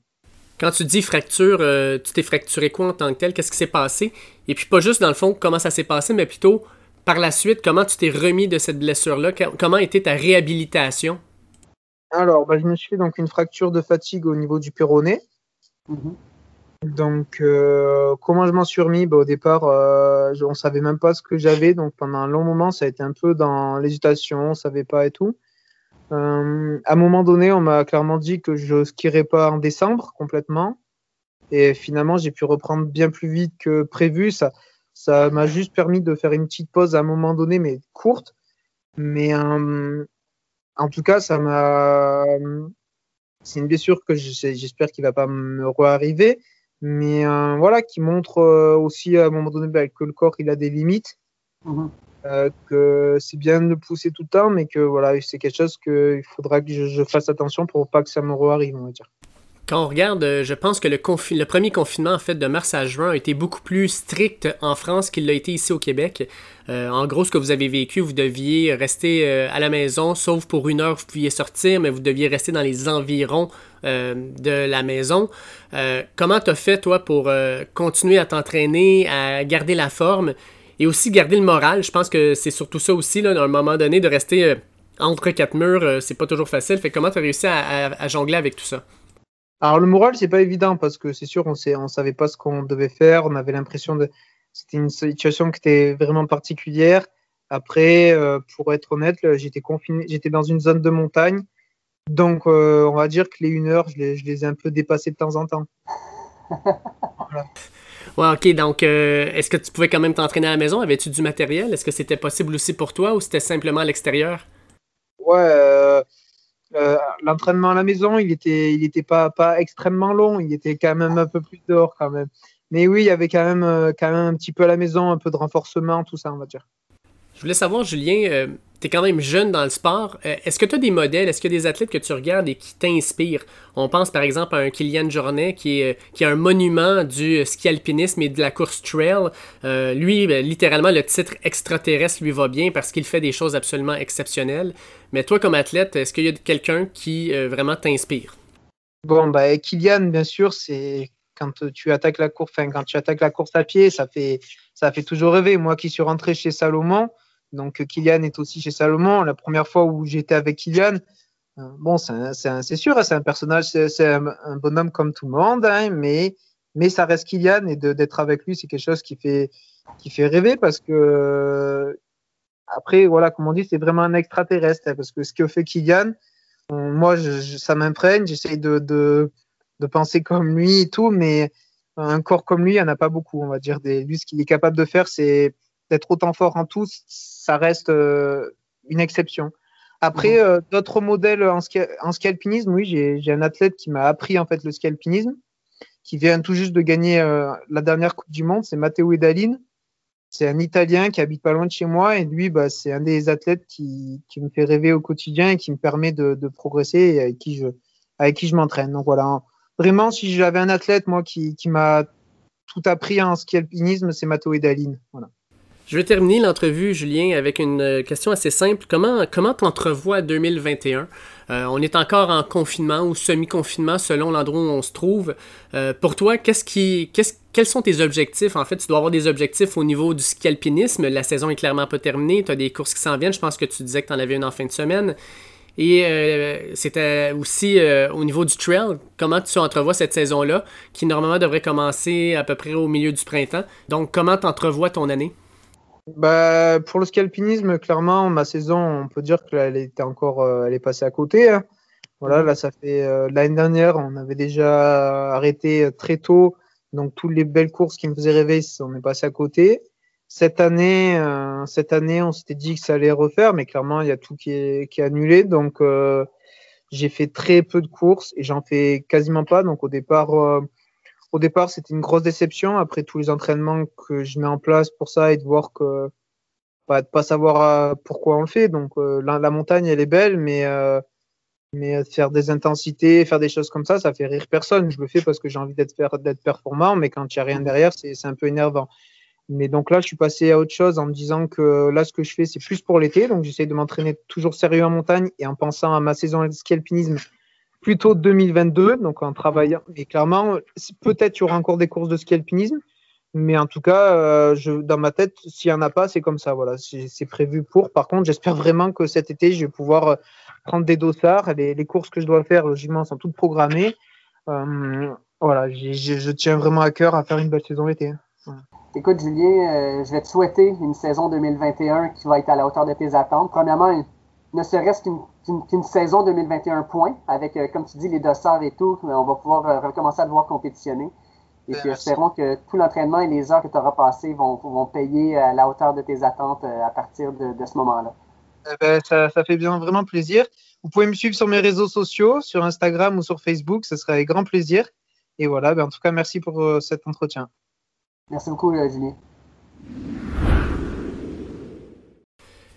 Quand tu dis fracture, tu t'es fracturé quoi en tant que tel? Qu'est-ce qui s'est passé? Et puis pas juste dans le fond comment ça s'est passé, mais plutôt par la suite, comment tu t'es remis de cette blessure-là? Comment était ta réhabilitation? Alors, bah, je me suis fait donc une fracture de fatigue au niveau du péroné. Mhm. Donc, euh, comment je m'en suis remis? Bah, Au départ, euh, on ne savait même pas ce que j'avais. Donc, pendant un long moment, ça a été un peu dans l'hésitation, on ne savait pas et tout. Euh, à un moment donné, on m'a clairement dit que je ne skierais pas en décembre complètement. Et finalement, j'ai pu reprendre bien plus vite que prévu. Ça, ça m'a juste permis de faire une petite pause à un moment donné, mais courte. Mais euh, en tout cas, ça m'a. C'est une blessure que j'espère qu'il va pas me re-arriver, mais euh, voilà, qui montre euh, aussi à un moment donné bah, que le corps il a des limites. Mhm. que c'est bien de pousser tout le temps, mais que voilà, c'est quelque chose qu'il faudra que je, je, fasse attention pour pas que ça me re-arrive, on va dire. Quand on regarde, euh, je pense que le, premier confinement en fait de mars à juin a été beaucoup plus strict en France qu'il l'a été ici au Québec. Euh, en gros, ce que vous avez vécu, vous deviez rester euh, à la maison, sauf pour une heure, vous pouviez sortir, mais vous deviez rester dans les environs de la maison. comment t'as fait toi pour continuer à t'entraîner, à garder la forme et aussi garder le moral? Je pense que c'est surtout ça aussi, à un moment donné, de rester entre quatre murs, c'est pas toujours facile. Fait comment t'as réussi à jongler avec tout ça? Alors le moral, c'est pas évident parce que c'est sûr, on sait, on savait pas ce qu'on devait faire. On avait l'impression de, c'était une situation qui était vraiment particulière. Après, euh, pour être honnête, j'étais confiné, j'étais dans une zone de montagne, donc euh, on va dire que les une heure, je les, je les ai un peu dépassées de temps en temps. voilà. Ouais, ok. Donc, euh, est-ce que tu pouvais quand même t'entraîner à la maison? Avais-tu du matériel? Est-ce que c'était possible aussi pour toi ou c'était simplement à l'extérieur? Ouais. Euh, l'entraînement à la maison, il était, il pas, pas extrêmement long, il était quand même un peu plus dehors quand même. Mais oui, il y avait quand même, euh, quand même un petit peu à la maison, un peu de renforcement, tout ça, on va dire. Je voulais savoir, Julien, euh, tu es quand même jeune dans le sport. Euh, est-ce que tu as des modèles, est-ce a des athlètes que tu regardes et qui t'inspirent? On pense par exemple à un Kylian Jornet qui est, est un monument du ski alpinisme et de la course trail. Euh, lui, ben, littéralement, le titre extraterrestre lui va bien parce qu'il fait des choses absolument exceptionnelles. Mais toi, comme athlète, est-ce qu'il y a quelqu'un qui vraiment t'inspire? Bon, bah, Kylian, bien sûr, c'est quand tu attaques la course, quand tu attaques la course à pied, ça fait, ça fait toujours rêver. Moi qui suis rentré chez Salomon, donc Kylian est aussi chez Salomon. La première fois où j'étais avec Kylian, euh, bon, c'est sûr, hein, c'est un personnage, c'est un, bonhomme comme tout le monde, hein, mais, ça reste Kylian et d'être avec lui, c'est quelque chose qui fait, rêver parce que après, voilà, comme on dit, c'est vraiment un extraterrestre hein, parce que ce que fait Kylian, moi, ça m'imprègne, j'essaye de, penser comme lui et tout, mais un corps comme lui, il n'y en a pas beaucoup, on va dire. Des, lui, ce qu'il est capable de faire, c'est d'être autant fort en tout, ça reste euh, une exception. Après, mhm. euh, d'autres modèles en ski, en ski alpinisme, oui, j'ai un athlète qui m'a appris en fait le ski alpinisme, qui vient tout juste de gagner euh, la dernière Coupe du Monde, c'est Matteo Edalin. C'est un Italien qui habite pas loin de chez moi et lui, bah, c'est un des athlètes qui, qui, me fait rêver au quotidien et qui me permet de, de progresser et avec qui je, avec qui je m'entraîne. Donc voilà, vraiment, si j'avais un athlète moi qui, qui m'a tout appris en ski alpinisme, c'est Matteo Edalin. Voilà. Je vais terminer l'entrevue, Julien, avec une euh, question assez simple. Comment comment t'entrevois 2021 euh, On est encore en confinement ou semi-confinement selon l'endroit où on se trouve. Euh, pour toi, qu'est-ce qui, quels sont tes objectifs? En fait, tu dois avoir des objectifs au niveau du ski alpinisme. La saison est clairement pas terminée. Tu as des courses qui s'en viennent. Je pense que tu disais que tu en avais une en fin de semaine. Et c'était aussi au niveau du trail, comment tu entrevois cette saison-là, qui normalement devrait commencer à peu près au milieu du printemps. Donc, comment tu entrevois ton année? Bah, pour le scalpinisme, clairement, ma saison, on peut dire qu'elle était encore, euh, elle est passée à côté. Hein. Voilà, là, ça fait euh, l'année dernière, on avait déjà arrêté euh, très tôt, donc toutes les belles courses qui me faisaient rêver, on est passé à côté. Cette année, cette année, on s'était dit que ça allait refaire, mais clairement, il y a tout qui est, qui est annulé, donc j'ai fait très peu de courses et j'en fais quasiment pas. Donc au départ au départ, c'était une grosse déception après tous les entraînements que je mets en place pour ça et de voir que bah, de pas savoir euh, pourquoi on le fait. Donc euh, la, montagne, elle est belle, mais euh, mais faire des intensités, faire des choses comme ça, ça fait rire personne. Je le fais parce que j'ai envie d'être d'être performant, mais quand il n'y a rien derrière, c'est un peu énervant. Mais donc là, je suis passé à autre chose en me disant que là, ce que je fais, c'est plus pour l'été. Donc j'essaie de m'entraîner toujours sérieux en montagne et en pensant à ma saison de ski alpinisme plutôt 2022, donc en travaillant. Et clairement, peut-être il y aura encore des courses de ski alpinisme, mais en tout cas, euh, dans ma tête, s'il n'y en a pas, c'est comme ça. Voilà, c'est prévu pour. Par contre, j'espère vraiment que cet été, je vais pouvoir euh, prendre des dossards. Les, courses que je dois faire, logiquement, sont toutes programmées. Euh, voilà, je tiens vraiment à cœur à faire une belle saison l'été. Écoute, Julien, je vais te souhaiter une saison 2021 qui va être à la hauteur de tes attentes. Premièrement, ne serait-ce qu'une saison 2021 point, avec, euh, comme tu dis, les dossards et tout, on va pouvoir euh, recommencer à devoir compétitionner. Et puis, espérons que tout l'entraînement et les heures que tu auras passées vont, vont payer à la hauteur de tes attentes euh, à partir de, ce moment-là. Eh ben, ça, ça, fait bien vraiment plaisir. Vous pouvez me suivre sur mes réseaux sociaux, sur Instagram ou sur Facebook, ce serait avec grand plaisir. Et voilà, ben, en tout cas, merci pour cet entretien. Merci beaucoup, Julien.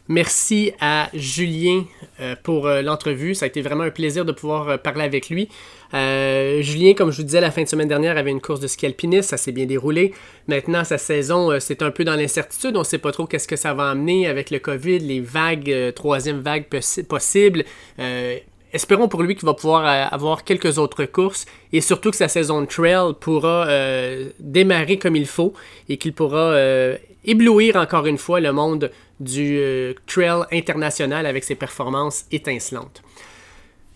Merci à Julien euh, pour euh, l'entrevue. Ça a été vraiment un plaisir de pouvoir euh, parler avec lui. Julien, comme je vous disais, la fin de semaine dernière avait une course de ski alpiniste. Ça s'est bien déroulé. Maintenant, sa saison, c'est un peu dans l'incertitude. On ne sait pas trop qu'est-ce que ça va amener avec le COVID, les vagues, troisième vague possible. Espérons pour lui qu'il va pouvoir avoir quelques autres courses et surtout que sa saison de trail pourra démarrer comme il faut et qu'il pourra éblouir encore une fois le monde du euh, trail international avec ses performances étincelantes.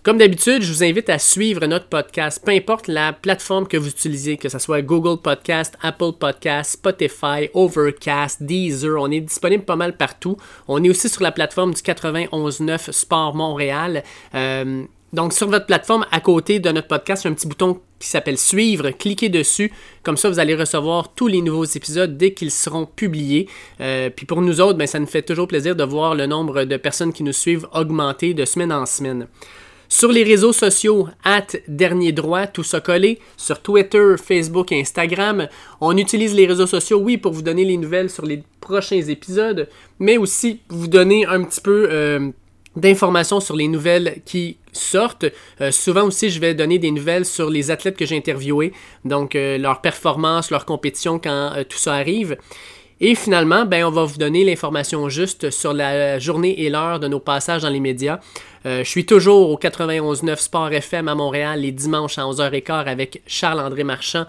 Comme d'habitude, je vous invite à suivre notre podcast, peu importe la plateforme que vous utilisez, que ce soit Google Podcast, Apple Podcast, Spotify, Overcast, Deezer, on est disponible pas mal partout. On est aussi sur la plateforme du 91.9 Sport Montréal. Euh, donc, sur votre plateforme, à côté de notre podcast, il y a un petit bouton qui s'appelle Suivre. Cliquez dessus. Comme ça, vous allez recevoir tous les nouveaux épisodes dès qu'ils seront publiés. Euh, puis pour nous autres, ben, ça nous fait toujours plaisir de voir le nombre de personnes qui nous suivent augmenter de semaine en semaine. Sur les réseaux sociaux, at Dernier Droit, tout ça collé. Sur Twitter, Facebook Instagram. On utilise les réseaux sociaux, oui, pour vous donner les nouvelles sur les prochains épisodes, mais aussi pour vous donner un petit peu... Euh, d'informations sur les nouvelles qui sortent. Euh, souvent aussi, je vais donner des nouvelles sur les athlètes que j'ai interviewés, donc euh, leur performance, leur compétition quand euh, tout ça arrive. Et finalement, ben, on va vous donner l'information juste sur la journée et l'heure de nos passages dans les médias. je suis toujours au 91.9 Sport FM à Montréal les dimanches à 11h15 avec Charles-André Marchand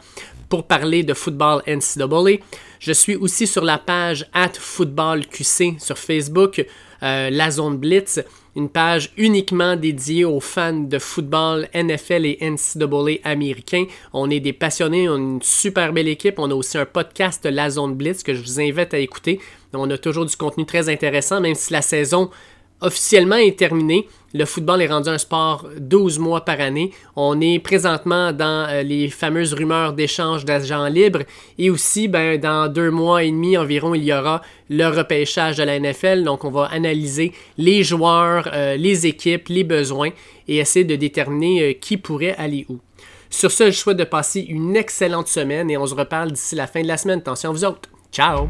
pour parler de football NCAA. Je suis aussi sur la page at footballqc sur Facebook. Euh, la Zone Blitz, une page uniquement dédiée aux fans de football NFL et NCAA américains. On est des passionnés, on a une super belle équipe. On a aussi un podcast La Zone Blitz que je vous invite à écouter. On a toujours du contenu très intéressant, même si la saison officiellement est terminé. Le football est rendu un sport 12 mois par année. On est présentement dans euh, les fameuses rumeurs d'échange d'agents libres. Et aussi, ben, dans deux mois et demi environ, il y aura le repêchage de la NFL. Donc, on va analyser les joueurs, euh, les équipes, les besoins et essayer de déterminer euh, qui pourrait aller où. Sur ce, je souhaite de passer une excellente semaine et on se reparle d'ici la fin de la semaine. Attention à vous autres. Ciao!